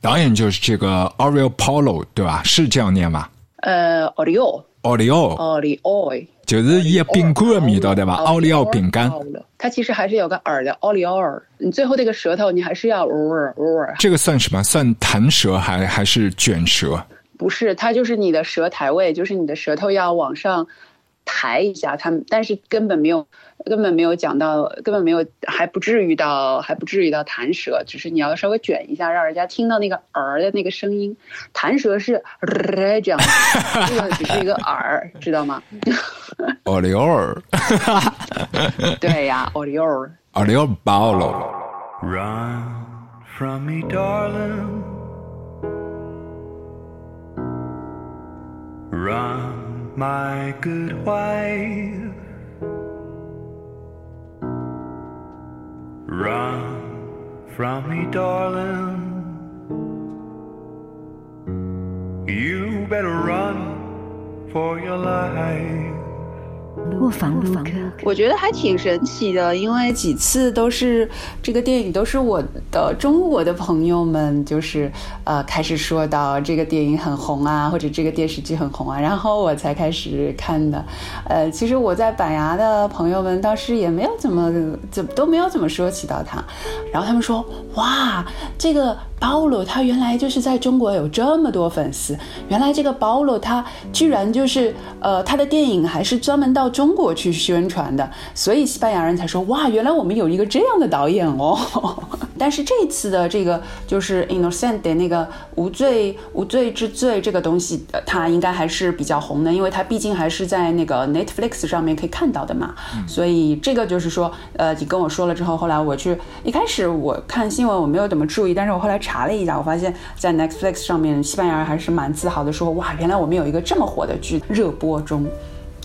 导演就是这个 Oreo Polo，对吧？是这样念吧？呃，奥利奥，奥利奥，奥利奥，就是一个饼干的味道，对吧？奥利奥饼干，它其实还是有个耳的，奥利奥尔。你最后那个舌头，你还是要。这个算什么？算弹舌还还是卷舌？不是，它就是你的舌苔位，就是你的舌头要往上。抬一下它们，但是根本没有，根本没有讲到，根本没有，还不至于到，还不至于到弹舌，只是你要稍微卷一下，让人家听到那个儿的那个声音。弹舌是这样，这个只是一个儿，知道吗？奥利奥，对呀，奥利奥，奥利奥爆了。my good wife. Run from me, darling. You better run for your life. 卧房录客，我觉得还挺神奇的，因为几次都是这个电影，都是我的中国的朋友们，就是呃开始说到这个电影很红啊，或者这个电视剧很红啊，然后我才开始看的。呃，其实我在板牙的朋友们倒是也没有怎么怎么都没有怎么说起到他，然后他们说哇，这个。保罗他原来就是在中国有这么多粉丝，原来这个保罗他居然就是呃他的电影还是专门到中国去宣传的，所以西班牙人才说哇，原来我们有一个这样的导演哦。但是这次的这个就是 innocent 的那个无罪无罪之罪这个东西，它应该还是比较红的，因为它毕竟还是在那个 Netflix 上面可以看到的嘛。所以这个就是说，呃，你跟我说了之后，后来我去一开始我看新闻我没有怎么注意，但是我后来。查了一下，我发现，在 Netflix 上面，西班牙人还是蛮自豪的，说哇，原来我们有一个这么火的剧热播中，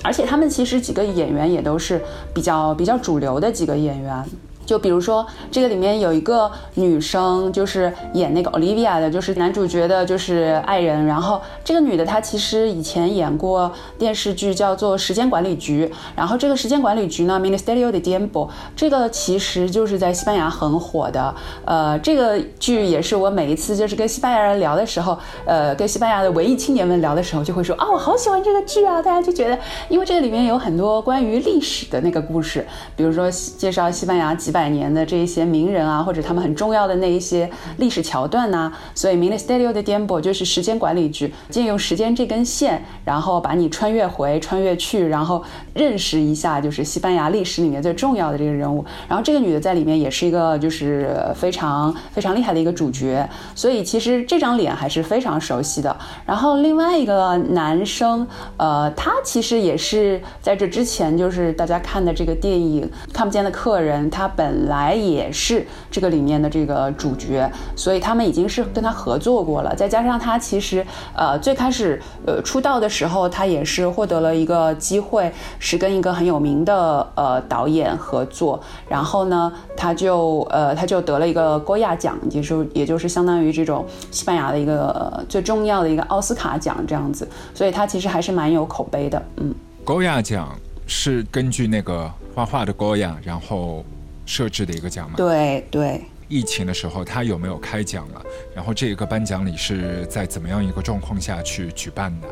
而且他们其实几个演员也都是比较比较主流的几个演员。就比如说，这个里面有一个女生，就是演那个 Olivia 的，就是男主角的，就是爱人。然后这个女的她其实以前演过电视剧，叫做《时间管理局》。然后这个时间管理局呢，Ministerio de Tiempo，这个其实就是在西班牙很火的。呃，这个剧也是我每一次就是跟西班牙人聊的时候，呃，跟西班牙的文艺青年们聊的时候，就会说啊，我好喜欢这个剧啊！大家就觉得，因为这个里面有很多关于历史的那个故事，比如说介绍西班牙几。百年的这一些名人啊，或者他们很重要的那一些历史桥段呐，所以 Ministerio de Tiempo 就是时间管理局，借用时间这根线，然后把你穿越回、穿越去，然后认识一下就是西班牙历史里面最重要的这个人物。然后这个女的在里面也是一个就是非常非常厉害的一个主角，所以其实这张脸还是非常熟悉的。然后另外一个男生，呃，他其实也是在这之前就是大家看的这个电影《看不见的客人》，他本。来也是这个里面的这个主角，所以他们已经是跟他合作过了。再加上他其实呃最开始呃出道的时候，他也是获得了一个机会，是跟一个很有名的呃导演合作。然后呢，他就呃他就得了一个戈亚奖，就是也就是相当于这种西班牙的一个最重要的一个奥斯卡奖这样子。所以他其实还是蛮有口碑的。嗯，戈亚奖是根据那个画画的戈亚，然后。设置的一个奖嘛，对对。疫情的时候，他有没有开奖了？然后这个颁奖礼是在怎么样一个状况下去举办的？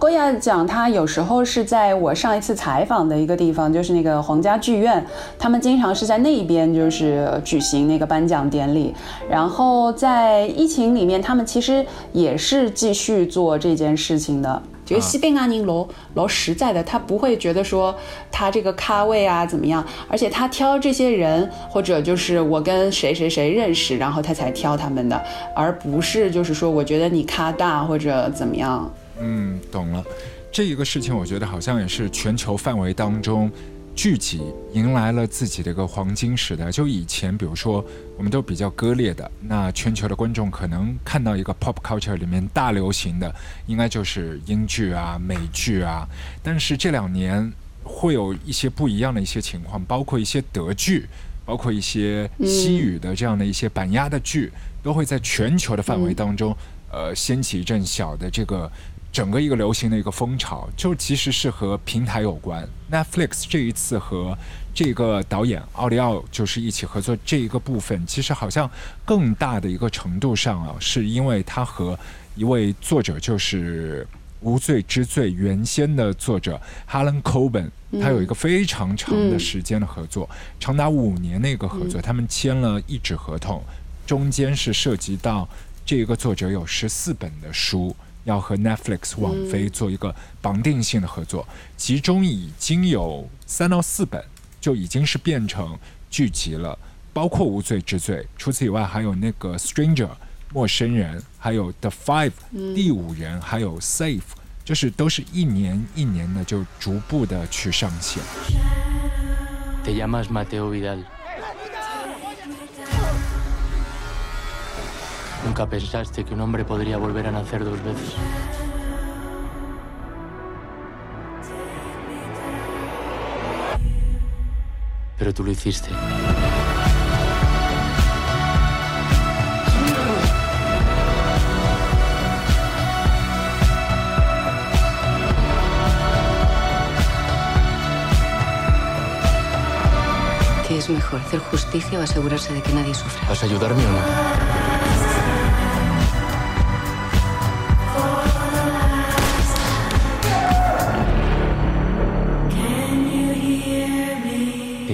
郭亚奖，他有时候是在我上一次采访的一个地方，就是那个皇家剧院，他们经常是在那边就是举行那个颁奖典礼。然后在疫情里面，他们其实也是继续做这件事情的。觉得西班牙人老老实在的，他不会觉得说他这个咖位啊怎么样，而且他挑这些人，或者就是我跟谁谁谁认识，然后他才挑他们的，而不是就是说我觉得你咖大或者怎么样。嗯，懂了。这一个事情，我觉得好像也是全球范围当中。剧集迎来了自己的一个黄金时代。就以前，比如说，我们都比较割裂的，那全球的观众可能看到一个 pop culture 里面大流行的，应该就是英剧啊、美剧啊。但是这两年会有一些不一样的一些情况，包括一些德剧，包括一些西语的这样的一些板鸭的剧，都会在全球的范围当中，呃，掀起一阵小的这个整个一个流行的一个风潮，就其实是和平台有关。Netflix 这一次和这个导演奥利奥就是一起合作这一个部分，其实好像更大的一个程度上啊，是因为他和一位作者，就是《无罪之罪》原先的作者 Helen Coben，他有一个非常长的时间的合作，长达五年的一个合作，他们签了一纸合同，中间是涉及到这个作者有十四本的书。要和 Netflix 网飞做一个绑定性的合作，其中已经有三到四本就已经是变成剧集了，包括《无罪之罪》。除此以外，还有那个《Stranger》陌生人，还有《The Five》第五人，还有《Safe》，就是都是一年一年的就逐步的去上线。Nunca pensaste que un hombre podría volver a nacer dos veces. Pero tú lo hiciste. ¿Qué es mejor, hacer justicia o asegurarse de que nadie sufra? ¿Vas a ayudarme o no?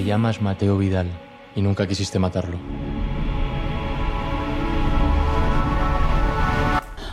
Llamas Mateo Vidal y nunca quisiste matarlo.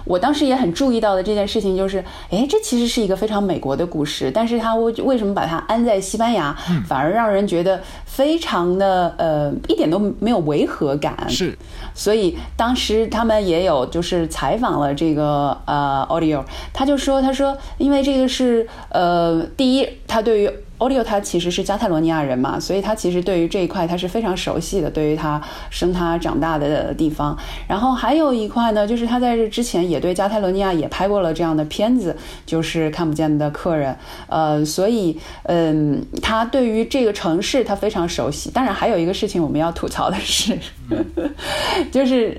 我当时也很注意到的这件事情就是，哎，这其实是一个非常美国的故事，但是它为为什么把它安在西班牙，反而让人觉得非常的呃一点都没有违和感。是，所以当时他们也有就是采访了这个呃 Audio，他就说他说因为这个是呃第一他对于。奥利奥他其实是加泰罗尼亚人嘛，所以他其实对于这一块他是非常熟悉的，对于他生他长大的地方。然后还有一块呢，就是他在这之前也对加泰罗尼亚也拍过了这样的片子，就是看不见的客人。呃，所以嗯，他对于这个城市他非常熟悉。当然还有一个事情我们要吐槽的是，就是。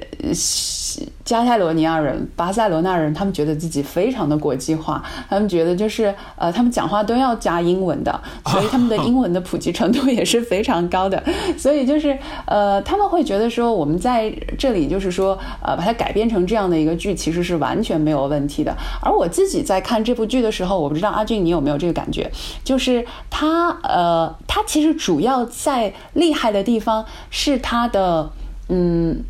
加泰罗尼亚人、巴塞罗那人，他们觉得自己非常的国际化，他们觉得就是呃，他们讲话都要加英文的，所以他们的英文的普及程度也是非常高的。所以就是呃，他们会觉得说，我们在这里就是说呃，把它改编成这样的一个剧，其实是完全没有问题的。而我自己在看这部剧的时候，我不知道阿俊你有没有这个感觉，就是他呃，他其实主要在厉害的地方是他的嗯。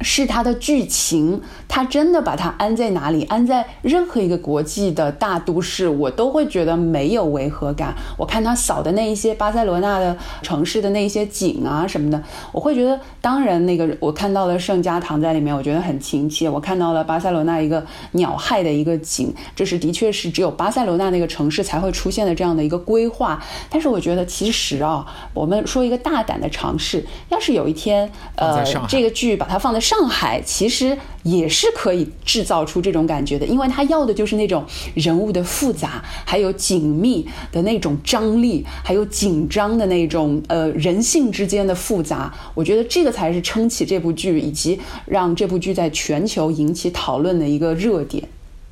是它的剧情，它真的把它安在哪里？安在任何一个国际的大都市，我都会觉得没有违和感。我看他扫的那一些巴塞罗那的城市的那一些景啊什么的，我会觉得，当然那个我看到了圣家堂在里面，我觉得很亲切。我看到了巴塞罗那一个鸟害的一个景，这是的确是只有巴塞罗那那个城市才会出现的这样的一个规划。但是我觉得，其实啊，我们说一个大胆的尝试，要是有一天，呃，这个剧把它放在。上海其实也是是可以制造出这种感觉的，因为他要的就是那种人物的复杂，还有紧密的那种张力，还有紧张的那种呃人性之间的复杂。我觉得这个才是撑起这部剧，以及让这部剧在全球引起讨论的一个热点。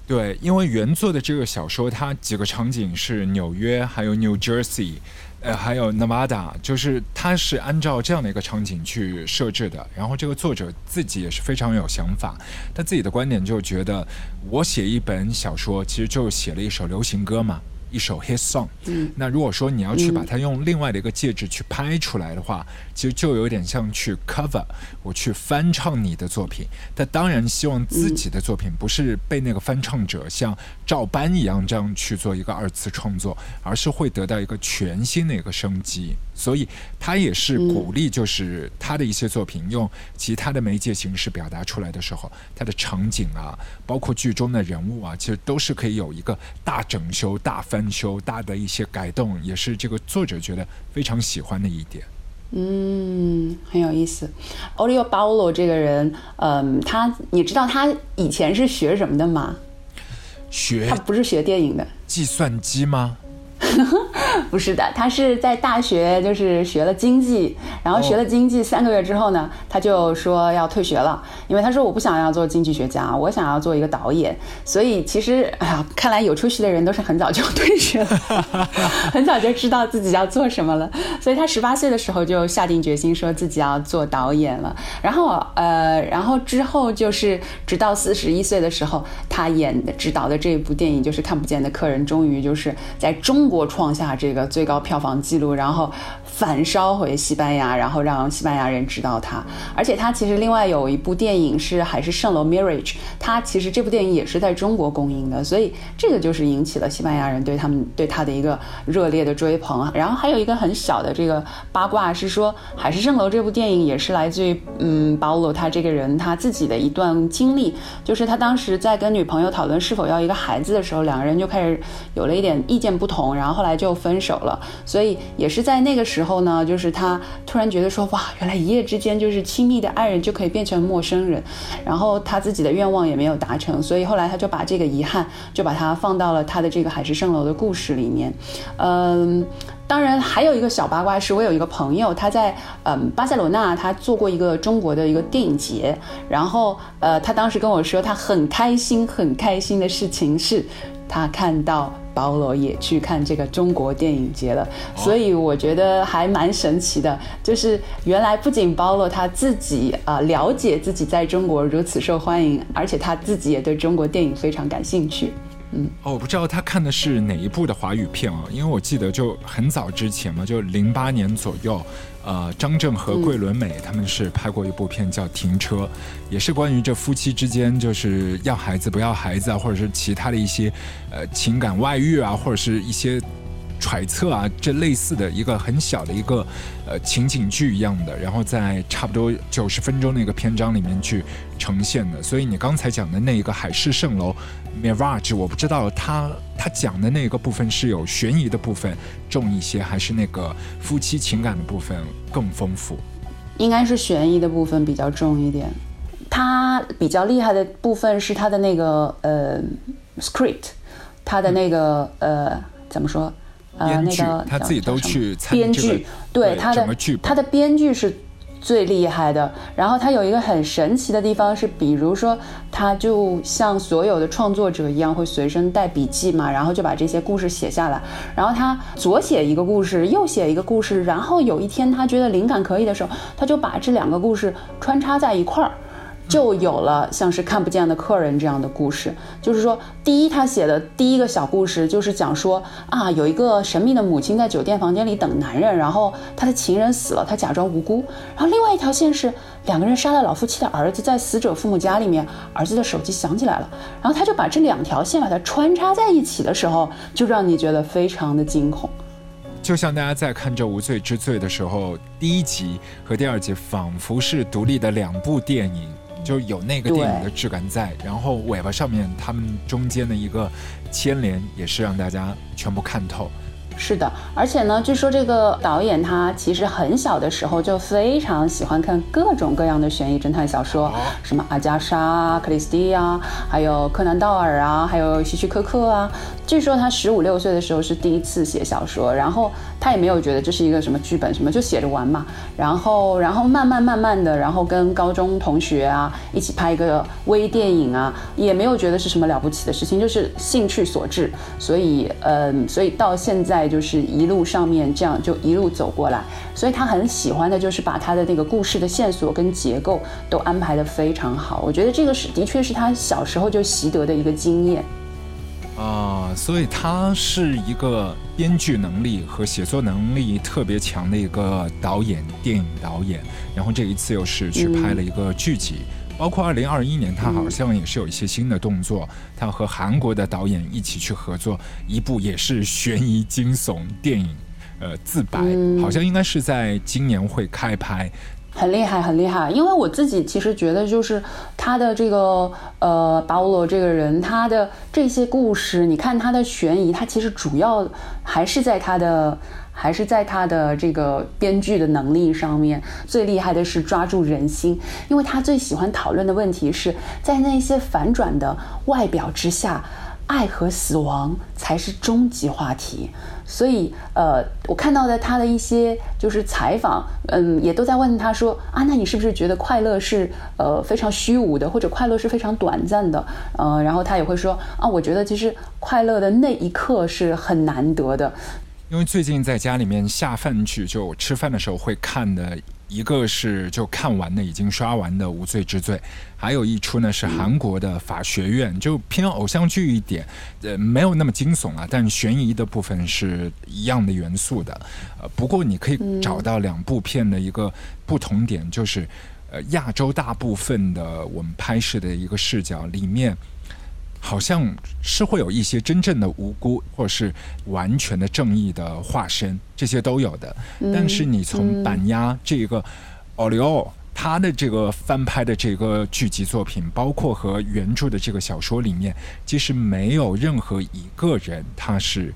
对，因为原作的这个小说，它几个场景是纽约，还有 New Jersey。呃，还有 Nevada，就是它是按照这样的一个场景去设置的。然后这个作者自己也是非常有想法，他自己的观点就觉得，我写一本小说，其实就写了一首流行歌嘛。一首 hit song，嗯，那如果说你要去把它用另外的一个介质去拍出来的话，其实就有点像去 cover，我去翻唱你的作品。他当然希望自己的作品不是被那个翻唱者像照搬一样这样去做一个二次创作，而是会得到一个全新的一个生机。所以他也是鼓励，就是他的一些作品用其他的媒介形式表达出来的时候，他的场景啊，包括剧中的人物啊，其实都是可以有一个大整修、大翻修、大的一些改动，也是这个作者觉得非常喜欢的一点。嗯，很有意思。Olio Paulo 这个人，嗯，他你知道他以前是学什么的吗？学他不是学电影的，计算机吗？不是的，他是在大学就是学了经济，然后学了经济三个月之后呢，他就说要退学了，因为他说我不想要做经济学家，我想要做一个导演。所以其实，哎呀，看来有出息的人都是很早就退学了，很早就知道自己要做什么了。所以他十八岁的时候就下定决心说自己要做导演了。然后呃，然后之后就是直到四十一岁的时候，他演的执导的这一部电影就是《看不见的客人》，终于就是在中国创下这个最高票房纪录，然后。反烧回西班牙，然后让西班牙人知道他。而且他其实另外有一部电影是《海市蜃楼》（Marriage），他其实这部电影也是在中国公映的，所以这个就是引起了西班牙人对他们对他的一个热烈的追捧。然后还有一个很小的这个八卦是说，《海市蜃楼》这部电影也是来自于嗯，保罗他这个人他自己的一段经历，就是他当时在跟女朋友讨论是否要一个孩子的时候，两个人就开始有了一点意见不同，然后后来就分手了。所以也是在那个时候。后呢，就是他突然觉得说，哇，原来一夜之间就是亲密的爱人就可以变成陌生人，然后他自己的愿望也没有达成，所以后来他就把这个遗憾就把它放到了他的这个海市蜃楼的故事里面。嗯，当然还有一个小八卦是，我有一个朋友他在嗯巴塞罗那，他做过一个中国的一个电影节，然后呃，他当时跟我说，他很开心很开心的事情是，他看到。保罗也去看这个中国电影节了，所以我觉得还蛮神奇的。就是原来不仅保罗他自己啊了解自己在中国如此受欢迎，而且他自己也对中国电影非常感兴趣。哦，我不知道他看的是哪一部的华语片啊？因为我记得就很早之前嘛，就零八年左右。呃，张震和桂纶镁他们是拍过一部片叫《停车》，也是关于这夫妻之间就是要孩子不要孩子啊，或者是其他的一些呃情感外遇啊，或者是一些。揣测啊，这类似的一个很小的一个呃情景剧一样的，然后在差不多九十分钟那个篇章里面去呈现的。所以你刚才讲的那一个海市蜃楼 Mirage，我不知道他他讲的那个部分是有悬疑的部分重一些，还是那个夫妻情感的部分更丰富？应该是悬疑的部分比较重一点。他比较厉害的部分是他的那个呃 script，他的那个呃怎么说？呃，那个他自己都去编剧，对他的他的编剧是最厉害的。然后他有一个很神奇的地方是，比如说他就像所有的创作者一样，会随身带笔记嘛，然后就把这些故事写下来。然后他左写一个故事，右写一个故事。然后有一天他觉得灵感可以的时候，他就把这两个故事穿插在一块儿。就有了像是看不见的客人这样的故事，就是说，第一他写的第一个小故事就是讲说啊，有一个神秘的母亲在酒店房间里等男人，然后他的情人死了，他假装无辜。然后另外一条线是两个人杀了老夫妻的儿子，在死者父母家里面，儿子的手机响起来了，然后他就把这两条线把它穿插在一起的时候，就让你觉得非常的惊恐。就像大家在看这《无罪之罪》的时候，第一集和第二集仿佛是独立的两部电影。就有那个电影的质感在，然后尾巴上面他们中间的一个牵连，也是让大家全部看透。是的，而且呢，据说这个导演他其实很小的时候就非常喜欢看各种各样的悬疑侦探小说，什么阿加莎、克里斯蒂啊，还有柯南道尔啊，还有希区柯克啊。据说他十五六岁的时候是第一次写小说，然后他也没有觉得这是一个什么剧本什么，就写着玩嘛。然后，然后慢慢慢慢的，然后跟高中同学啊一起拍一个微电影啊，也没有觉得是什么了不起的事情，就是兴趣所致。所以，嗯，所以到现在就是一路上面这样就一路走过来。所以他很喜欢的就是把他的那个故事的线索跟结构都安排的非常好。我觉得这个是的确是他小时候就习得的一个经验。啊，所以他是一个编剧能力和写作能力特别强的一个导演，电影导演。然后这一次又是去拍了一个剧集，包括二零二一年他好像也是有一些新的动作，他和韩国的导演一起去合作一部也是悬疑惊悚电影，呃，自白，好像应该是在今年会开拍。很厉害，很厉害。因为我自己其实觉得，就是他的这个呃，巴乌罗这个人，他的这些故事，你看他的悬疑，他其实主要还是在他的，还是在他的这个编剧的能力上面。最厉害的是抓住人心，因为他最喜欢讨论的问题是在那些反转的外表之下。爱和死亡才是终极话题。所以，呃，我看到的他的一些就是采访，嗯，也都在问他说啊，那你是不是觉得快乐是呃非常虚无的，或者快乐是非常短暂的？呃，然后他也会说啊，我觉得其实快乐的那一刻是很难得的。因为最近在家里面下饭剧，就吃饭的时候会看的。一个是就看完的，已经刷完的《无罪之罪》，还有一出呢是韩国的《法学院》，就偏偶像剧一点，呃，没有那么惊悚啊，但悬疑的部分是一样的元素的。呃，不过你可以找到两部片的一个不同点，就是呃，亚洲大部分的我们拍摄的一个视角里面。好像是会有一些真正的无辜，或者是完全的正义的化身，这些都有的。但是你从板鸭这个奥利奥他的这个翻拍的这个剧集作品，包括和原著的这个小说里面，其实没有任何一个人他是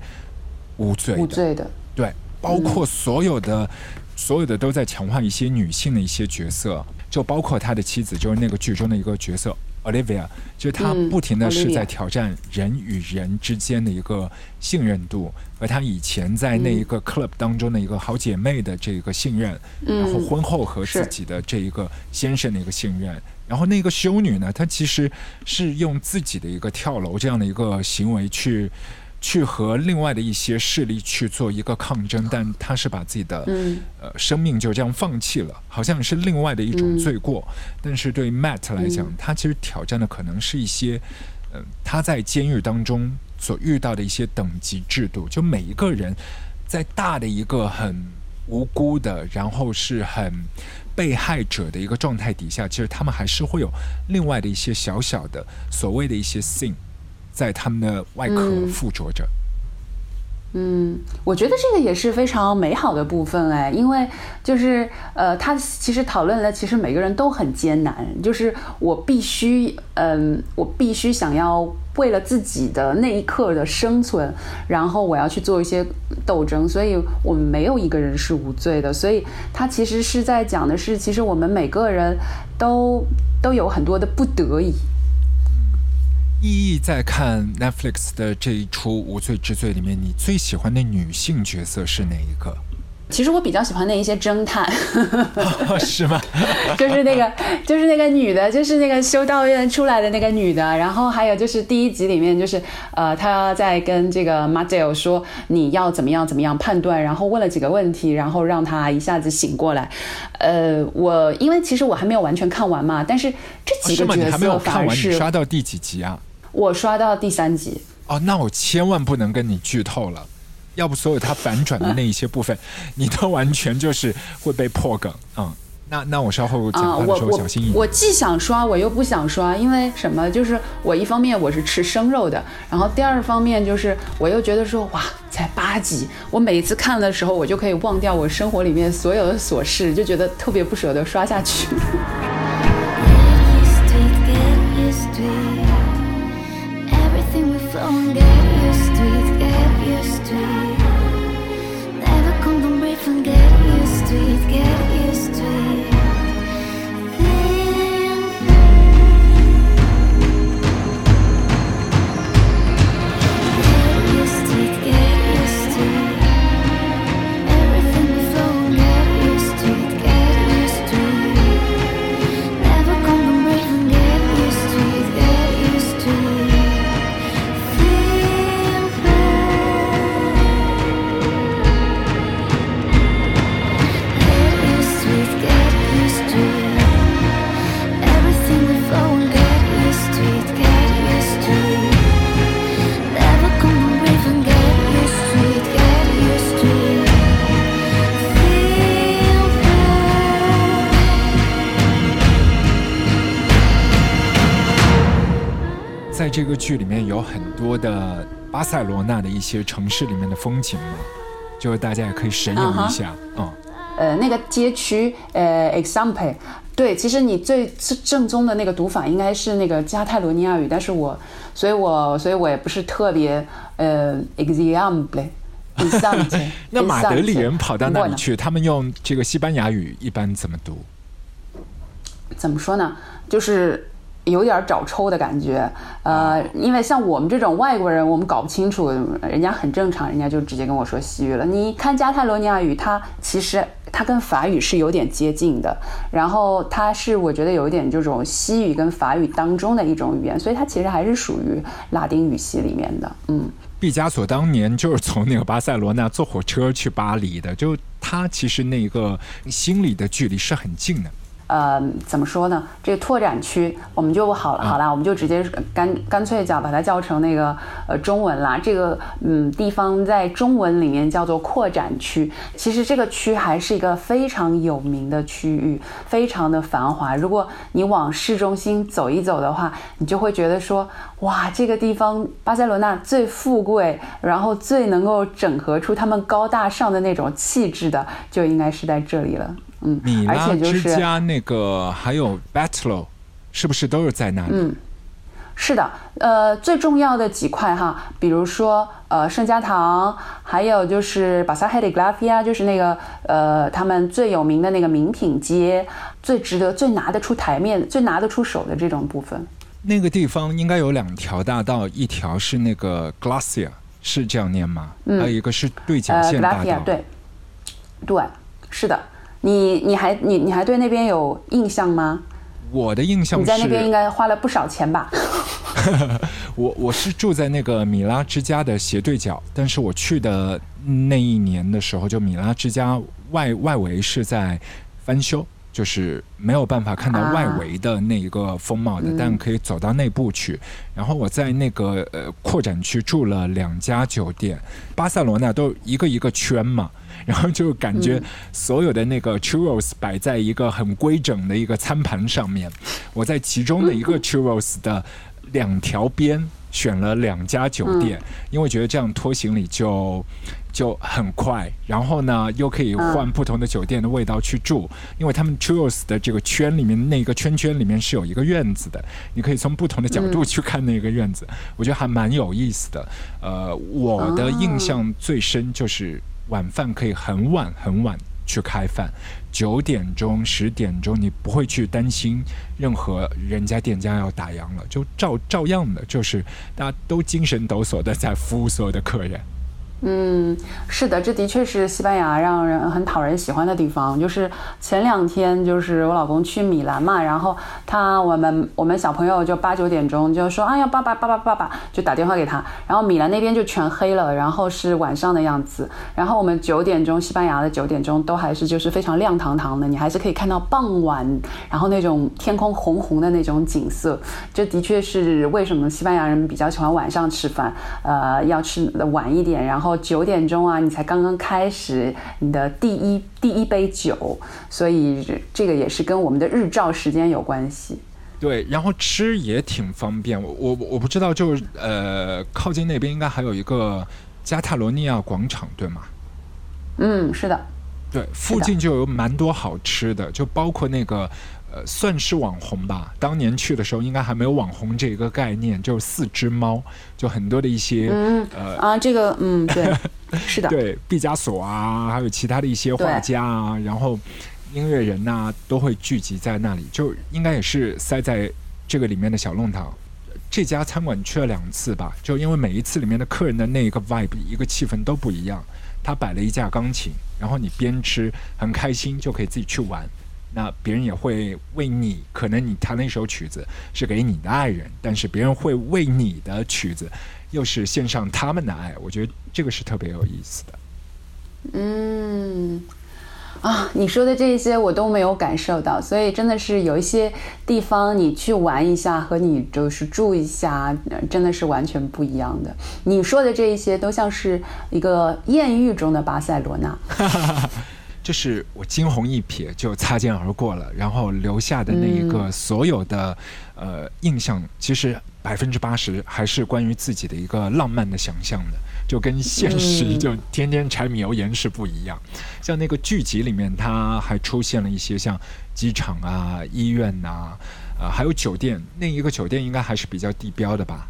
无罪的。无罪的，对，包括所有的所有的都在强化一些女性的一些角色，就包括他的妻子，就是那个剧中的一个角色。Olivia，就是他不停的是在挑战人与人之间的一个信任度，和她以前在那一个 club 当中的一个好姐妹的这个信任，然后婚后和自己的这一个先生的一个信任，然后那个修女呢，她其实是用自己的一个跳楼这样的一个行为去。去和另外的一些势力去做一个抗争，但他是把自己的呃生命就这样放弃了，好像是另外的一种罪过。但是对 Matt 来讲，他其实挑战的可能是一些嗯他在监狱当中所遇到的一些等级制度，就每一个人在大的一个很无辜的，然后是很被害者的一个状态底下，其实他们还是会有另外的一些小小的所谓的一些 sin。在他们的外壳附着着。嗯，我觉得这个也是非常美好的部分哎，因为就是呃，他其实讨论了，其实每个人都很艰难，就是我必须嗯，我必须想要为了自己的那一刻的生存，然后我要去做一些斗争，所以我们没有一个人是无罪的，所以他其实是在讲的是，其实我们每个人都都有很多的不得已。意义在看 Netflix 的这一出《无罪之罪》里面，你最喜欢的女性角色是哪一个？其实我比较喜欢那一些侦探，是吗？就是那个，就是那个女的，就是那个修道院出来的那个女的。然后还有就是第一集里面，就是呃，她在跟这个 m a d e l 说你要怎么样怎么样判断，然后问了几个问题，然后让她一下子醒过来。呃，我因为其实我还没有完全看完嘛，但是这几个角色反而是刷到第几集啊？我刷到第三集。哦，那我千万不能跟你剧透了。要不，所有它反转的那一些部分，你都完全就是会被破梗。嗯，那那我稍后讲话的时候小心一点。我既想刷，我又不想刷，因为什么？就是我一方面我是吃生肉的，然后第二方面就是我又觉得说，哇，才八集，我每一次看的时候，我就可以忘掉我生活里面所有的琐事，就觉得特别不舍得刷下去。这个剧里面有很多的巴塞罗那的一些城市里面的风景嘛，就大家也可以神游一下嗯。呃，那个街区，呃，example，对，其实你最正宗的那个读法应该是那个加泰罗尼亚语，但是我，所以我，所以我也不是特别，呃，example，example。那马德里人跑到那里去，他们用这个西班牙语一般怎么读？怎么说呢？就是。有点找抽的感觉。呃，因为像我们这种外国人，我们搞不清楚，人家很正常，人家就直接跟我说西语了。你看加泰罗尼亚语，它其实它跟法语是有点接近的，然后它是我觉得有一点这种西语跟法语当中的一种语言，所以它其实还是属于拉丁语系里面的。嗯。毕加索当年就是从那个巴塞罗那坐火车去巴黎的，就他其实那个心里的距离是很近的。呃，怎么说呢？这个拓展区，我们就好了，好了，我们就直接干干脆叫把它叫成那个呃中文啦。这个嗯地方在中文里面叫做扩展区。其实这个区还是一个非常有名的区域，非常的繁华。如果你往市中心走一走的话，你就会觉得说，哇，这个地方巴塞罗那最富贵，然后最能够整合出他们高大上的那种气质的，就应该是在这里了。嗯，米拉之家那个还有 Battle，是不是都是在那里？嗯，是的，呃，最重要的几块哈，比如说呃圣家堂，还有就是巴萨海迪格拉菲亚，就是那个呃他们最有名的那个名品街，最值得、最拿得出台面、最拿得出手的这种部分。那个地方应该有两条大道，一条是那个 Glacia，是这样念吗？嗯，还有一个是对角线大道。对，对，是的。你你还你你还对那边有印象吗？我的印象你在那边应该花了不少钱吧？我我是住在那个米拉之家的斜对角，但是我去的那一年的时候，就米拉之家外外围是在翻修，就是没有办法看到外围的那一个风貌的，但可以走到内部去。然后我在那个呃扩展区住了两家酒店，巴塞罗那都一个一个圈嘛。然后就感觉所有的那个 churros 摆在一个很规整的一个餐盘上面，我在其中的一个 churros 的两条边选了两家酒店，因为觉得这样拖行李就就很快，然后呢又可以换不同的酒店的味道去住，因为他们 churros 的这个圈里面那个圈圈里面是有一个院子的，你可以从不同的角度去看那个院子，我觉得还蛮有意思的。呃，我的印象最深就是。晚饭可以很晚很晚去开饭，九点钟十点钟你不会去担心任何人家店家要打烊了，就照照样的，就是大家都精神抖擞的在服务所有的客人。嗯，是的，这的确是西班牙让人很讨人喜欢的地方。就是前两天，就是我老公去米兰嘛，然后他我们我们小朋友就八九点钟就说：“哎呀，爸爸爸爸爸爸！”就打电话给他，然后米兰那边就全黑了，然后是晚上的样子。然后我们九点钟，西班牙的九点钟都还是就是非常亮堂堂的，你还是可以看到傍晚，然后那种天空红红的那种景色。这的确是为什么西班牙人比较喜欢晚上吃饭，呃，要吃的晚一点，然后。九点钟啊，你才刚刚开始你的第一第一杯酒，所以这个也是跟我们的日照时间有关系。对，然后吃也挺方便。我我我不知道，就是呃，靠近那边应该还有一个加泰罗尼亚广场，对吗？嗯，是的。对，附近就有蛮多好吃的，就包括那个。呃，算是网红吧。当年去的时候，应该还没有网红这个概念，就是四只猫，就很多的一些呃啊，这个嗯，对，是的，对，毕加索啊，还有其他的一些画家啊，然后音乐人呐，都会聚集在那里，就应该也是塞在这个里面的小弄堂。这家餐馆去了两次吧，就因为每一次里面的客人的那一个 vibe，一个气氛都不一样。他摆了一架钢琴，然后你边吃很开心，就可以自己去玩。那别人也会为你，可能你弹了一首曲子是给你的爱人，但是别人会为你的曲子，又是献上他们的爱。我觉得这个是特别有意思的。嗯，啊，你说的这些我都没有感受到，所以真的是有一些地方你去玩一下和你就是住一下，真的是完全不一样的。你说的这一些都像是一个艳遇中的巴塞罗那。就是我惊鸿一瞥就擦肩而过了，然后留下的那一个所有的呃印象，其实百分之八十还是关于自己的一个浪漫的想象的，就跟现实就天天柴米油盐是不一样。像那个剧集里面，它还出现了一些像机场啊、医院呐，呃，还有酒店。那一个酒店应该还是比较地标的吧？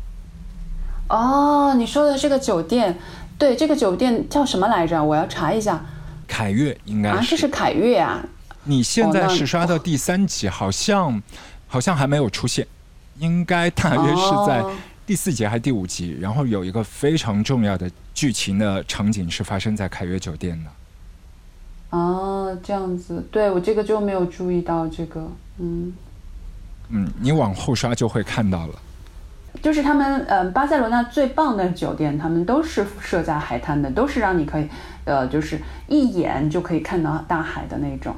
哦，你说的这个酒店，对，这个酒店叫什么来着？我要查一下。凯悦应该是，啊，这是凯悦啊！你现在是刷到第三集，好像好像还没有出现，应该大约是在第四集还是第五集，然后有一个非常重要的剧情的场景是发生在凯悦酒店的。哦，这样子，对我这个就没有注意到这个，嗯，嗯，你往后刷就会看到了。就是他们，呃，巴塞罗那最棒的酒店，他们都是设在海滩的，都是让你可以，呃，就是一眼就可以看到大海的那种。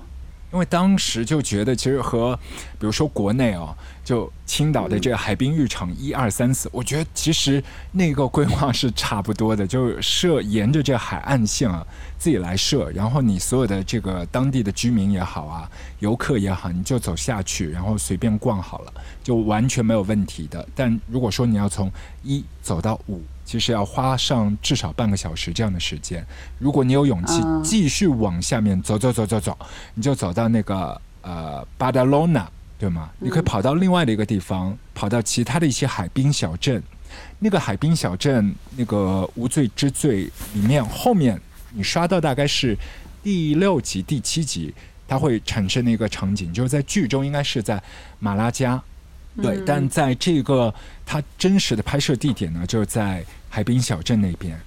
因为当时就觉得，其实和，比如说国内哦。就青岛的这个海滨浴场一二三四，我觉得其实那个规划是差不多的，就是设沿着这海岸线啊，自己来设，然后你所有的这个当地的居民也好啊，游客也好，你就走下去，然后随便逛好了，就完全没有问题的。但如果说你要从一走到五，其实要花上至少半个小时这样的时间。如果你有勇气继续往下面走走走走走，你就走到那个呃巴达罗那。对吗？你可以跑到另外的一个地方，跑到其他的一些海滨小镇。那个海滨小镇，那个无罪之罪里面，后面你刷到大概是第六集、第七集，它会产生的一个场景，就是在剧中应该是在马拉加，对，但在这个它真实的拍摄地点呢，就是在海滨小镇那边。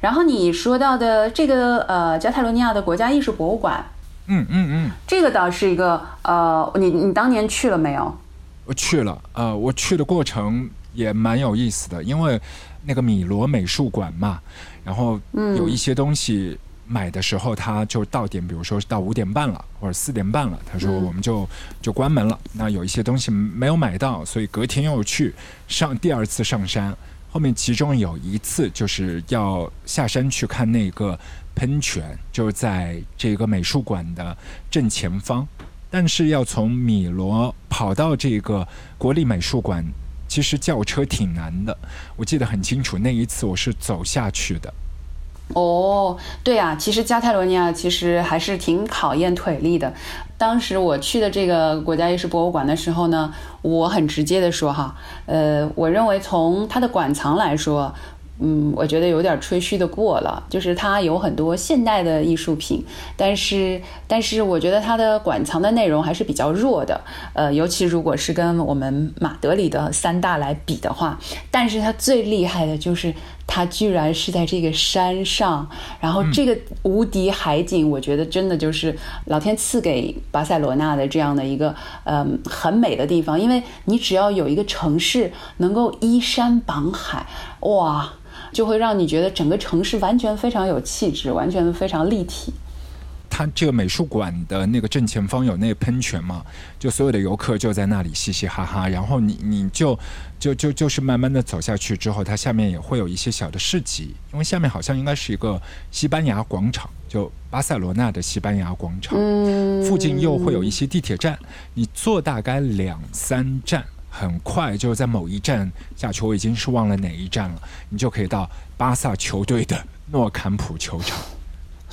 然后你说到的这个呃，加泰罗尼亚的国家艺术博物馆。嗯嗯嗯，这个倒是一个呃，你你当年去了没有？我去了，呃，我去的过程也蛮有意思的，因为那个米罗美术馆嘛，然后有一些东西买的时候，他就到点，比如说到五点半了或者四点半了，他说我们就就关门了。那有一些东西没有买到，所以隔天又去上第二次上山。后面其中有一次就是要下山去看那个。喷泉就在这个美术馆的正前方，但是要从米罗跑到这个国立美术馆，其实轿车挺难的。我记得很清楚，那一次我是走下去的。哦，对啊，其实加泰罗尼亚其实还是挺考验腿力的。当时我去的这个国家艺术博物馆的时候呢，我很直接的说哈，呃，我认为从它的馆藏来说。嗯，我觉得有点吹嘘的过了，就是它有很多现代的艺术品，但是但是我觉得它的馆藏的内容还是比较弱的，呃，尤其如果是跟我们马德里的三大来比的话，但是它最厉害的就是它居然是在这个山上，然后这个无敌海景，我觉得真的就是老天赐给巴塞罗那的这样的一个嗯很美的地方，因为你只要有一个城市能够依山傍海，哇！就会让你觉得整个城市完全非常有气质，完全非常立体。它这个美术馆的那个正前方有那个喷泉嘛，就所有的游客就在那里嘻嘻哈哈。然后你你就就就就是慢慢的走下去之后，它下面也会有一些小的市集，因为下面好像应该是一个西班牙广场，就巴塞罗那的西班牙广场。嗯。附近又会有一些地铁站，你坐大概两三站。很快就在某一站下去，我已经是忘了哪一站了。你就可以到巴萨球队的诺坎普球场。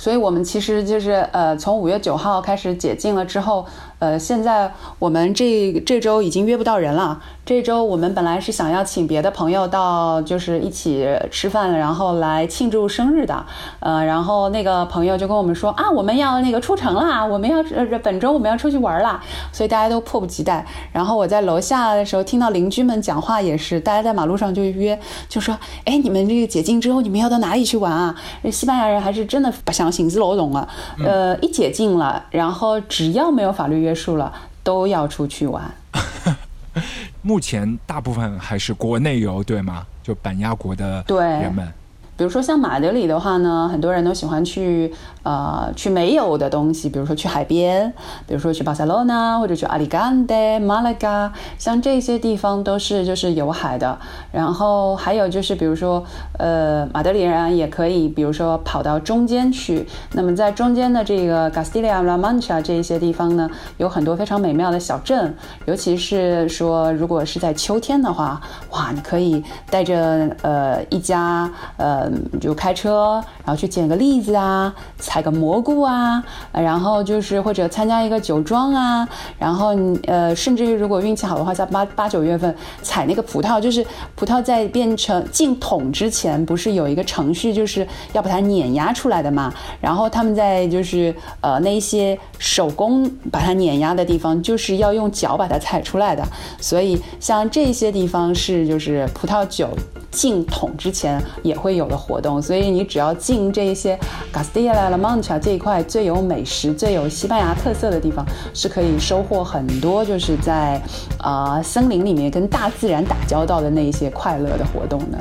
所以，我们其实就是呃，从五月九号开始解禁了之后，呃，现在我们这这周已经约不到人了。这周我们本来是想要请别的朋友到，就是一起吃饭，然后来庆祝生日的。呃，然后那个朋友就跟我们说啊，我们要那个出城啦，我们要呃本周我们要出去玩啦，所以大家都迫不及待。然后我在楼下的时候听到邻居们讲话，也是大家在马路上就约，就说，哎，你们这个解禁之后，你们要到哪里去玩啊？西班牙人还是真的不想行尸走动啊。呃，一解禁了，然后只要没有法律约束了，都要出去玩。目前大部分还是国内游，对吗？就板鸭国的人们。比如说像马德里的话呢，很多人都喜欢去，呃，去没有的东西，比如说去海边，比如说去巴塞罗那或者去阿里干德、马拉加，像这些地方都是就是有海的。然后还有就是比如说，呃，马德里人也可以，比如说跑到中间去。那么在中间的这个 Castilla La Mancha 这一些地方呢，有很多非常美妙的小镇，尤其是说如果是在秋天的话，哇，你可以带着呃一家呃。嗯就开车，然后去捡个栗子啊，采个蘑菇啊，然后就是或者参加一个酒庄啊，然后呃，甚至于如果运气好的话，在八八九月份采那个葡萄，就是葡萄在变成进桶之前，不是有一个程序，就是要把它碾压出来的嘛？然后他们在就是呃那些手工把它碾压的地方，就是要用脚把它踩出来的。所以像这些地方是就是葡萄酒进桶之前也会有的活动。所以你只要进这一些 Castilla-La Mancha 这一块最有美食、最有西班牙特色的地方，是可以收获很多，就是在呃森林里面跟大自然打交道的那一些快乐的活动的。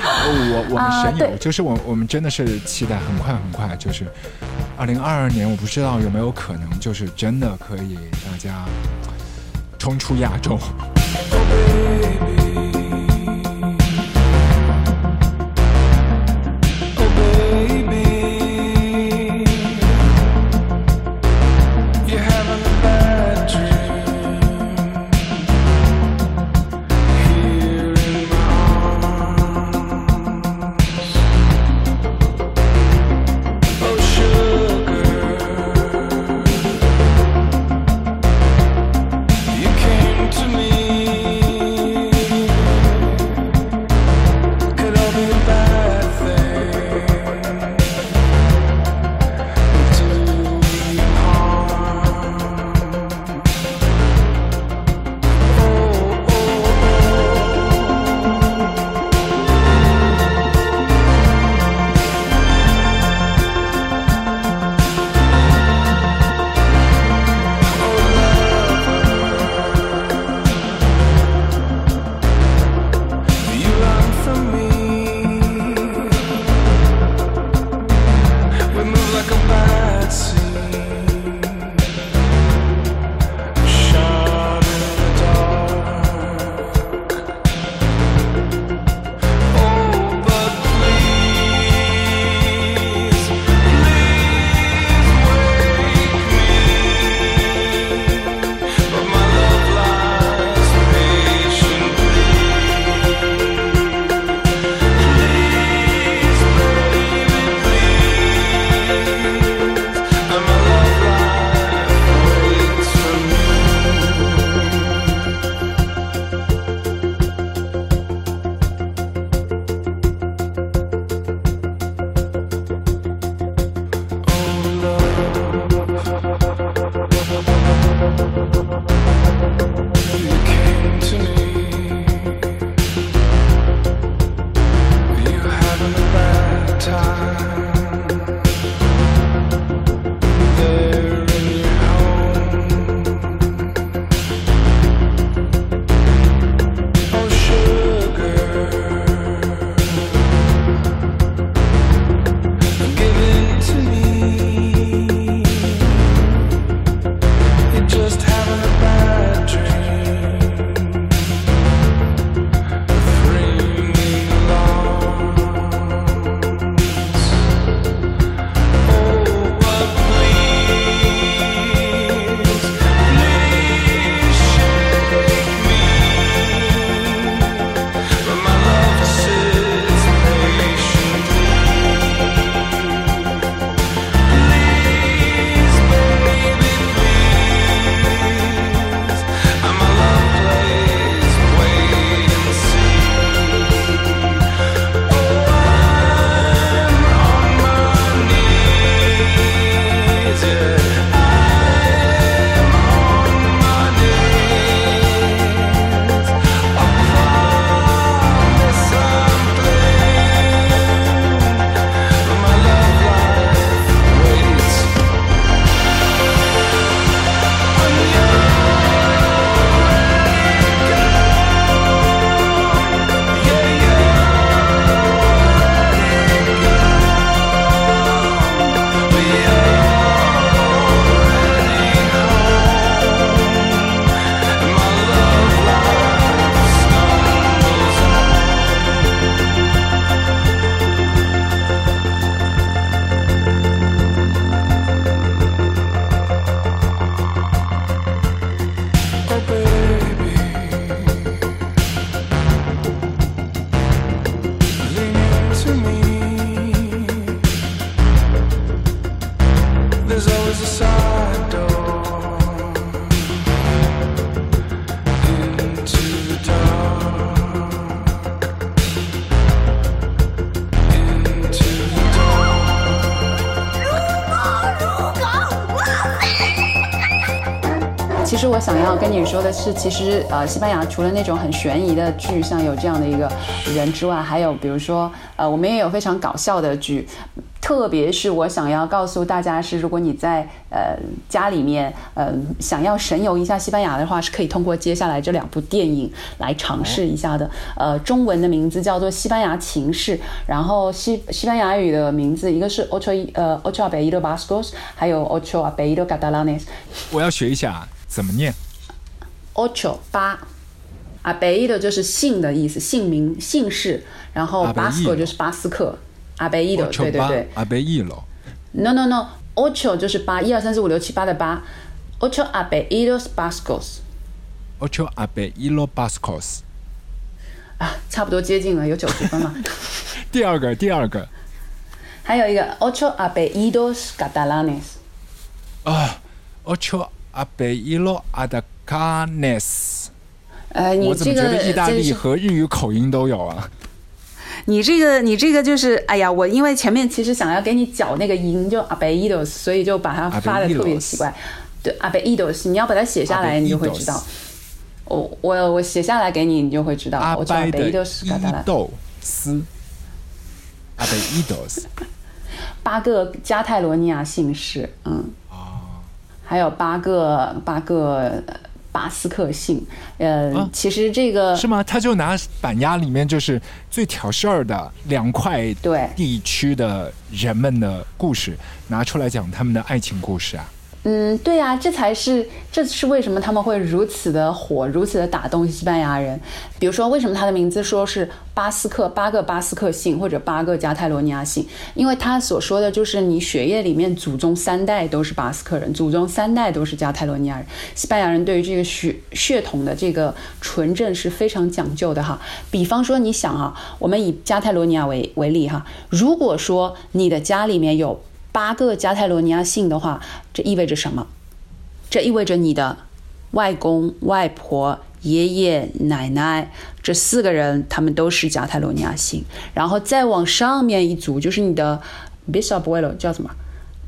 我我们神游，就是我我们真的是期待很快很快，就是二零二二年，我不知道有没有可能，就是真的可以大家冲出亚洲。跟你说的是，其实呃，西班牙除了那种很悬疑的剧，像有这样的一个人之外，还有比如说呃，我们也有非常搞笑的剧。特别是我想要告诉大家是，如果你在呃家里面呃想要神游一下西班牙的话，是可以通过接下来这两部电影来尝试一下的。呃，中文的名字叫做《西班牙情事》，然后西西班牙语的名字一个是 Ocho 呃 Ocho a b e i d o Bascos，还有 Ocho a b e i d o Catalanes。我要学一下怎么念。Ocho 八 e i d o 就是姓的意思，姓名姓氏，然后 Basco 就是巴斯克。阿贝伊罗，对对对，阿贝伊罗。No no no，ocho 就是八，一二三四五六七八的八。ocho 阿贝伊罗斯巴斯科斯。ocho 阿贝伊罗巴斯科斯。啊，差不多接近了，有九十分了。第二个，第二个。还有一个 ocho 阿贝伊罗斯卡达拉内斯。啊，ocho 阿贝伊罗阿达卡内斯。呃，你这个意大利和日语口音都有啊。你这个，你这个就是，哎呀，我因为前面其实想要给你搅那个音，就阿贝伊多斯，所以就把它发的特别奇怪。对，阿贝伊多斯，你要把它写下来，你就会知道。我我我写下来给你，你就会知道。阿贝伊豆斯，阿贝伊多斯，八个加泰罗尼亚姓氏，嗯，哦，还有八个八个。巴斯克性，呃，其实这个是吗？他就拿板鸭里面就是最挑事儿的两块对地区的人们的故事拿出来讲他们的爱情故事啊。嗯，对呀，这才是，这是为什么他们会如此的火，如此的打动西班牙人。比如说，为什么他的名字说是巴斯克，八个巴斯克姓或者八个加泰罗尼亚姓？因为他所说的就是你血液里面祖宗三代都是巴斯克人，祖宗三代都是加泰罗尼亚人。西班牙人对于这个血血统的这个纯正是非常讲究的哈。比方说，你想哈，我们以加泰罗尼亚为为例哈，如果说你的家里面有。八个加泰罗尼亚姓的话，这意味着什么？这意味着你的外公、外婆、爷爷、奶奶这四个人，他们都是加泰罗尼亚姓。然后再往上面一组，就是你的 bisabuelo 叫什么？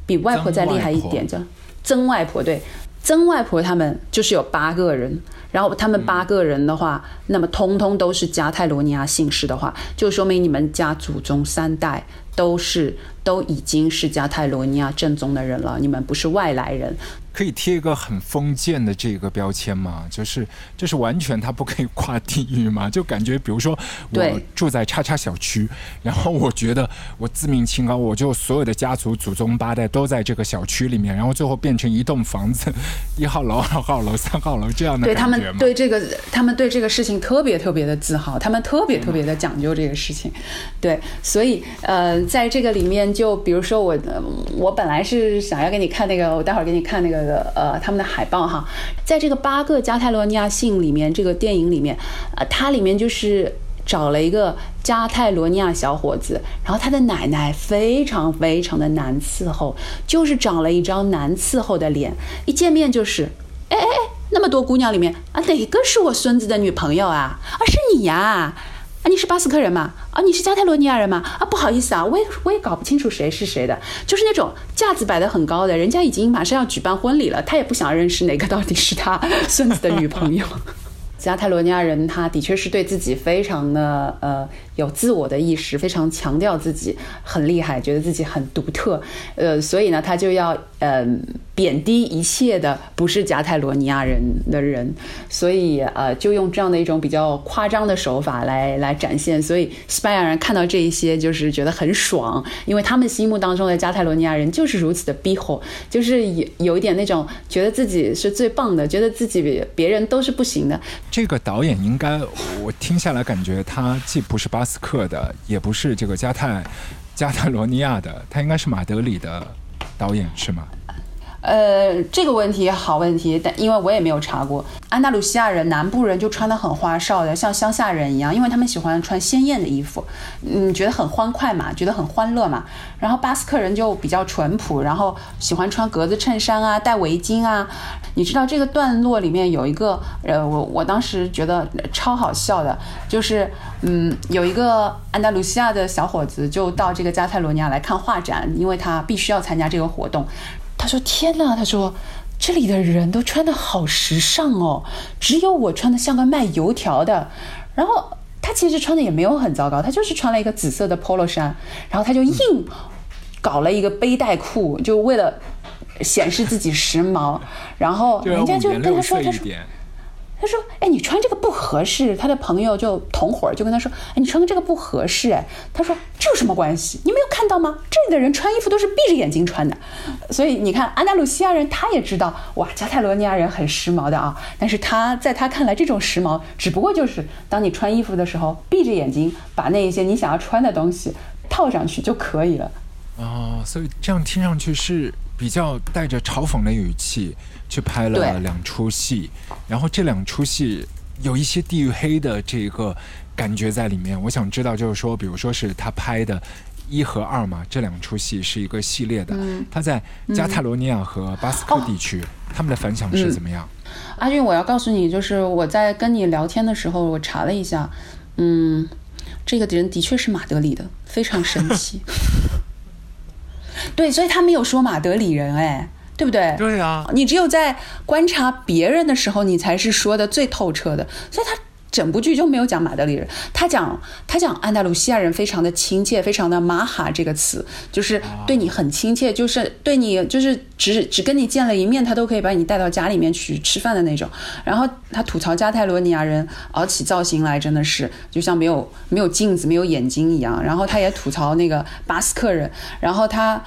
比外婆再厉害一点，叫曾外婆。对，曾外婆他们就是有八个人。然后他们八个人的话，那么通通都是加泰罗尼亚姓氏的话，就说明你们家祖宗三代。都是都已经是加泰罗尼亚正宗的人了，你们不是外来人。可以贴一个很封建的这个标签吗？就是就是完全他不可以跨地域吗？就感觉比如说我住在叉叉小区，然后我觉得我自命清高，我就所有的家族祖宗八代都在这个小区里面，然后最后变成一栋房子，一号楼、二号楼、三号楼这样的对他们对这个他们对这个事情特别特别的自豪，他们特别特别的讲究这个事情。对，所以呃，在这个里面，就比如说我我本来是想要给你看那个，我待会儿给你看那个。呃，他们的海报哈，在这个八个加泰罗尼亚信里面，这个电影里面，呃，它里面就是找了一个加泰罗尼亚小伙子，然后他的奶奶非常非常的难伺候，就是长了一张难伺候的脸，一见面就是，哎哎哎，那么多姑娘里面啊，哪个是我孙子的女朋友啊？啊，是你呀。啊你是巴斯克人吗？啊，你是加泰罗尼亚人吗？啊，不好意思啊，我也我也搞不清楚谁是谁的，就是那种架子摆得很高的，人家已经马上要举办婚礼了，他也不想认识哪个到底是他孙子的女朋友。加泰罗尼亚人他的确是对自己非常的呃有自我的意识，非常强调自己很厉害，觉得自己很独特，呃，所以呢，他就要呃贬低一切的不是加泰罗尼亚人的人，所以呃就用这样的一种比较夸张的手法来来展现，所以西班牙人看到这一些就是觉得很爽，因为他们心目当中的加泰罗尼亚人就是如此的逼吼，就是有有一点那种觉得自己是最棒的，觉得自己比别人都是不行的。这个导演应该，我听下来感觉他既不是巴斯克的，也不是这个加泰加泰罗尼亚的，他应该是马德里的导演，是吗？呃，这个问题好问题，但因为我也没有查过。安达卢西亚人南部人就穿的很花哨的，像乡下人一样，因为他们喜欢穿鲜艳的衣服，嗯，觉得很欢快嘛，觉得很欢乐嘛。然后巴斯克人就比较淳朴，然后喜欢穿格子衬衫啊，戴围巾啊。你知道这个段落里面有一个，呃，我我当时觉得超好笑的，就是，嗯，有一个安达卢西亚的小伙子就到这个加泰罗尼亚来看画展，因为他必须要参加这个活动。他说：“天哪！他说，这里的人都穿的好时尚哦，只有我穿的像个卖油条的。然后他其实穿的也没有很糟糕，他就是穿了一个紫色的 polo 衫，然后他就硬搞了一个背带裤，就为了显示自己时髦。然后人家就跟他说：“他说。”他说：“哎，你穿这个不合适。”他的朋友就同伙就跟他说：“哎，你穿这个不合适。”哎，他说：“这有什么关系？你没有看到吗？这里的人穿衣服都是闭着眼睛穿的。所以你看，安达鲁西亚人他也知道，哇，加泰罗尼亚人很时髦的啊。但是他在他看来，这种时髦只不过就是当你穿衣服的时候，闭着眼睛把那一些你想要穿的东西套上去就可以了。哦，所以这样听上去是比较带着嘲讽的语气。去拍了两出戏，然后这两出戏有一些地域黑的这个感觉在里面。我想知道，就是说，比如说是他拍的一和二嘛，这两出戏是一个系列的。他在加泰罗尼亚和巴斯克地区，他们的反响是怎么样？阿俊，我要告诉你，就是我在跟你聊天的时候，我查了一下，嗯，这个人的确是马德里的，非常神奇。对，所以他没有说马德里人，哎。对不对？对啊，你只有在观察别人的时候，你才是说的最透彻的。所以他。整部剧就没有讲马德里人，他讲他讲安达卢西亚人非常的亲切，非常的马哈这个词，就是对你很亲切，就是对你就是只只跟你见了一面，他都可以把你带到家里面去吃饭的那种。然后他吐槽加泰罗尼亚人熬起造型来真的是就像没有没有镜子没有眼睛一样。然后他也吐槽那个巴斯克人，然后他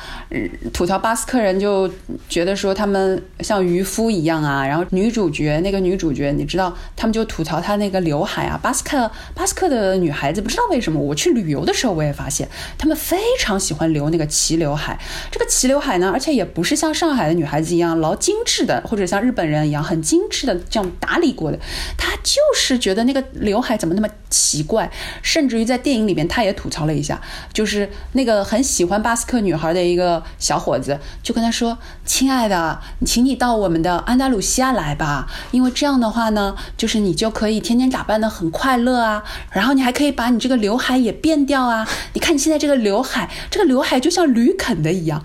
吐槽巴斯克人就觉得说他们像渔夫一样啊。然后女主角那个女主角你知道，他们就吐槽他那个刘海啊，巴斯克巴斯克的女孩子不知道为什么，我去旅游的时候我也发现，她们非常喜欢留那个齐刘海。这个齐刘海呢，而且也不是像上海的女孩子一样老精致的，或者像日本人一样很精致的这样打理过的，她就是觉得那个刘海怎么那么奇怪，甚至于在电影里面，她也吐槽了一下，就是那个很喜欢巴斯克女孩的一个小伙子就跟她说：“亲爱的，请你到我们的安达鲁西亚来吧，因为这样的话呢，就是你就可以天天打。”打扮的很快乐啊，然后你还可以把你这个刘海也变掉啊。你看你现在这个刘海，这个刘海就像驴啃的一样。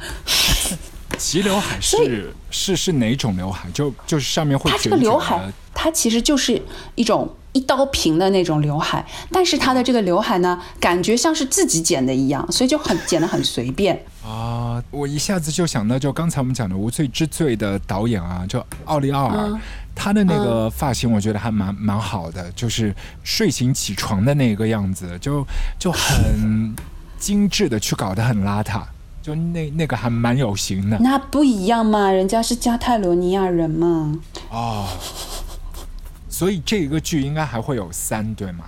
齐刘海是是是哪种刘海？就就是上面会它这个刘海，它其实就是一种一刀平的那种刘海，但是他的这个刘海呢，感觉像是自己剪的一样，所以就很剪的很随便啊。我一下子就想到，就刚才我们讲的《无罪之罪》的导演啊，就奥利奥尔。他的那个发型，我觉得还蛮蛮好的，就是睡醒起床的那个样子，就就很精致的去搞得很邋遢，就那那个还蛮有型的。那不一样嘛，人家是加泰罗尼亚人嘛。哦，所以这个剧应该还会有三对吗？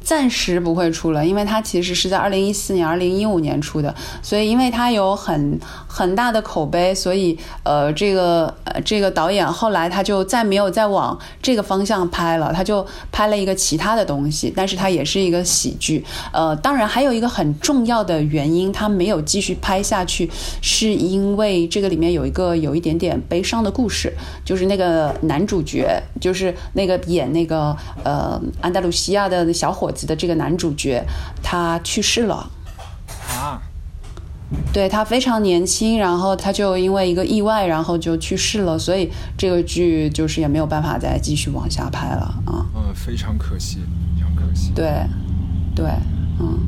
暂时不会出了，因为它其实是在二零一四年、二零一五年出的，所以因为它有很很大的口碑，所以呃，这个呃这个导演后来他就再没有再往这个方向拍了，他就拍了一个其他的东西，但是它也是一个喜剧。呃，当然还有一个很重要的原因，他没有继续拍下去，是因为这个里面有一个有一点点悲伤的故事，就是那个男主角，就是那个演那个呃安达鲁西亚的小伙子。的这个男主角，他去世了！对他非常年轻，然后他就因为一个意外，然后就去世了，所以这个剧就是也没有办法再继续往下拍了啊！嗯，非常可惜，非常可惜。对，对，嗯。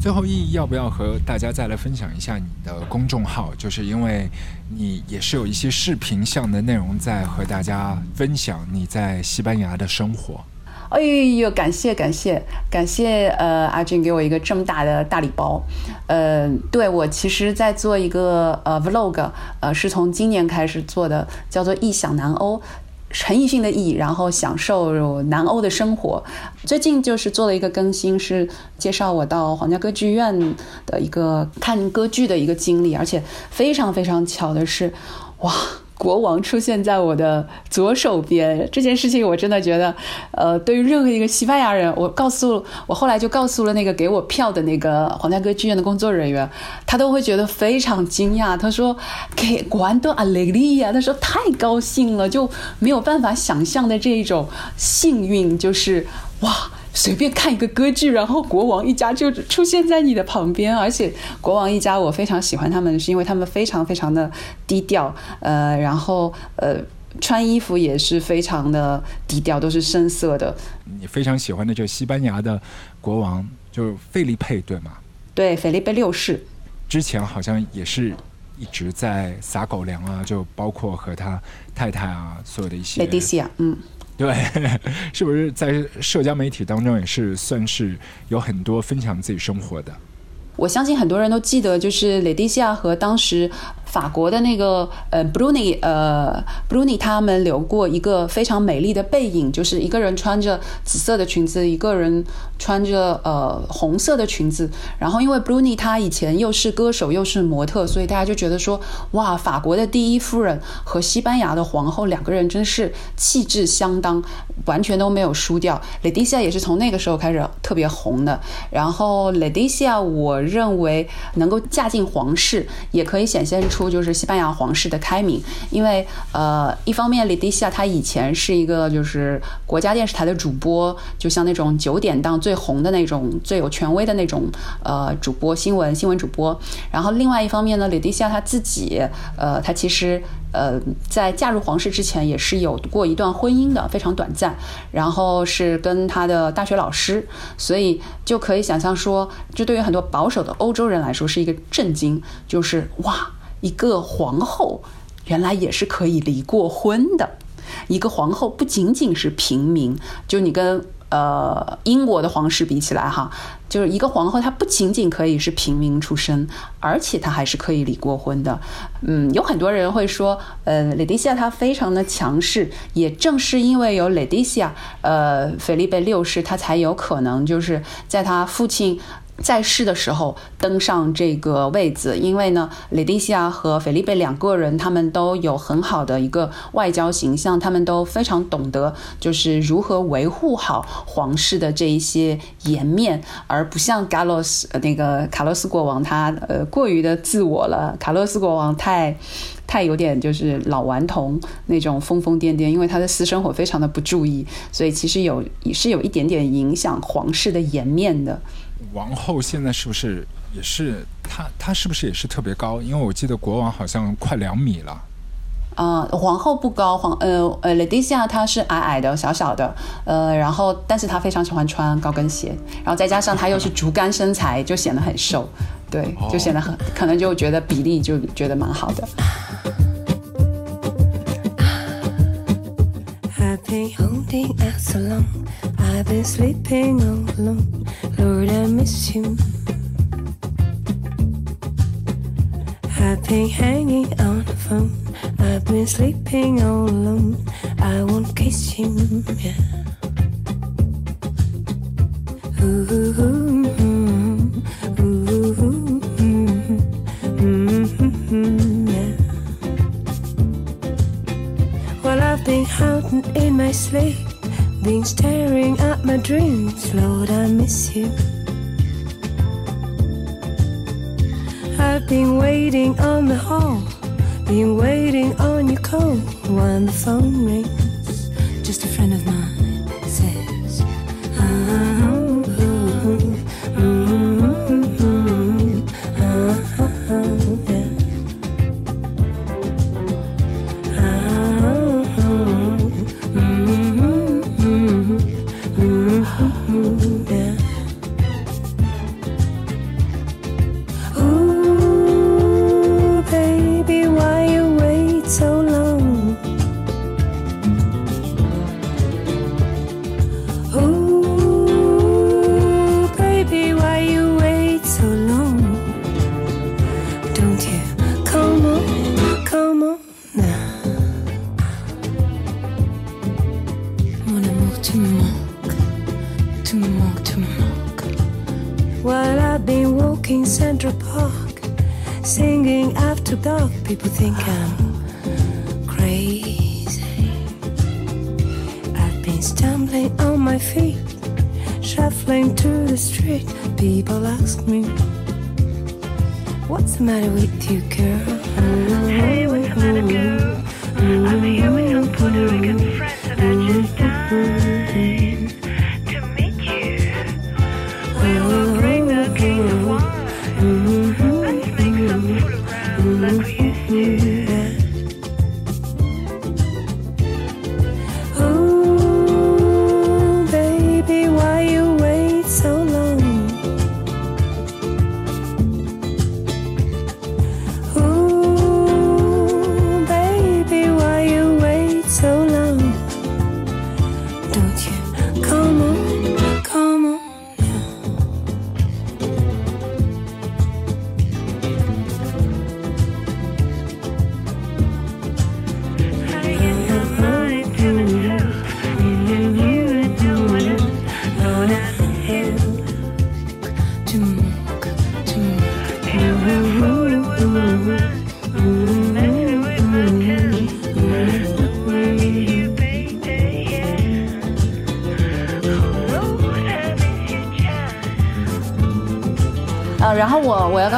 最后，意义要不要和大家再来分享一下你的公众号？就是因为你也是有一些视频向的内容在和大家分享你在西班牙的生活。哎呦，感谢感谢感谢，呃，阿俊给我一个这么大的大礼包，呃，对我其实，在做一个呃 vlog，呃，是从今年开始做的，叫做“异想南欧”，陈奕迅的“异”，然后享受南欧的生活。最近就是做了一个更新，是介绍我到皇家歌剧院的一个看歌剧的一个经历，而且非常非常巧的是，哇！国王出现在我的左手边，这件事情我真的觉得，呃，对于任何一个西班牙人，我告诉我后来就告诉了那个给我票的那个皇家歌剧院的工作人员，他都会觉得非常惊讶。他说：“给关多阿雷利呀！”他说太高兴了，就没有办法想象的这一种幸运，就是哇，随便看一个歌剧，然后国王一家就出现在你的旁边，而且国王一家我非常喜欢他们，是因为他们非常非常的低调，呃，然后呃，穿衣服也是非常的低调，都是深色的。你非常喜欢的就是西班牙的国王，就费利佩，对吗？对，菲利佩六世，之前好像也是一直在撒狗粮啊，就包括和他太太啊，所有的一些。西亚，嗯。对，是不是在社交媒体当中也是算是有很多分享自己生活的？我相信很多人都记得，就是雷迪西亚和当时。法国的那个呃，Bruni，呃，Bruni 他们留过一个非常美丽的背影，就是一个人穿着紫色的裙子，一个人穿着呃红色的裙子。然后因为 Bruni 他以前又是歌手又是模特，所以大家就觉得说，哇，法国的第一夫人和西班牙的皇后两个人真是气质相当，完全都没有输掉。雷迪西亚也是从那个时候开始特别红的。然后雷迪西亚，我认为能够嫁进皇室，也可以显现出。出就是西班牙皇室的开明，因为呃，一方面，雷迪西亚她以前是一个就是国家电视台的主播，就像那种九点档最红的那种、最有权威的那种呃主播，新闻新闻主播。然后另外一方面呢，雷迪西亚她自己呃，她其实呃在嫁入皇室之前也是有过一段婚姻的，非常短暂，然后是跟她的大学老师，所以就可以想象说，这对于很多保守的欧洲人来说是一个震惊，就是哇。一个皇后原来也是可以离过婚的，一个皇后不仅仅是平民，就你跟呃英国的皇室比起来哈，就是一个皇后她不仅仅可以是平民出身，而且她还是可以离过婚的。嗯，有很多人会说，呃，雷迪西亚她非常的强势，也正是因为有雷迪西亚，呃，菲利贝六世他才有可能就是在他父亲。在世的时候登上这个位子，因为呢，雷迪西亚和菲利贝两个人，他们都有很好的一个外交形象，他们都非常懂得就是如何维护好皇室的这一些颜面，而不像卡洛斯那个卡洛斯国王，他呃过于的自我了。卡洛斯国王太太有点就是老顽童那种疯疯癫癫，因为他的私生活非常的不注意，所以其实有也是有一点点影响皇室的颜面的。王后现在是不是也是她？她是不是也是特别高？因为我记得国王好像快两米了。啊，皇后不高，皇呃呃，雷迪西亚她是矮矮的、小小的，呃，然后但是她非常喜欢穿高跟鞋，然后再加上她又是竹竿身材，就显得很瘦，对，就显得很可能就觉得比例就觉得蛮好的。I've been sleeping all alone. Lord, I miss you. I've been hanging on the phone. I've been sleeping all alone. I won't kiss you. Yeah. Ooh, been hiding in my sleep. Been staring at my dreams, Lord, I miss you. I've been waiting on the hall, been waiting on your call. When the phone rings. Just a friend of mine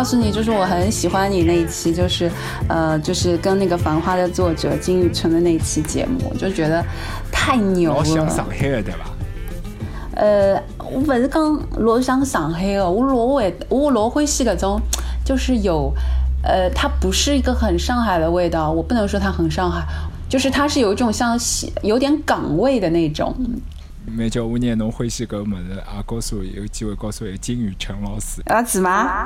告诉你，就是我很喜欢你那一期，就是呃，就是跟那个《繁花》的作者金宇澄的那一期节目，就觉得太牛了。老乡上海的对吧？呃，我不是讲老乡上海的，我老会我老欢喜搿种，就是有呃，它不是一个很上海的味道，我不能说它很上海，就是它是有一种像有点港味的那种。没叫我念侬欢喜搿物事，啊，告诉我有机会告诉我金宇澄老师啊，是吗？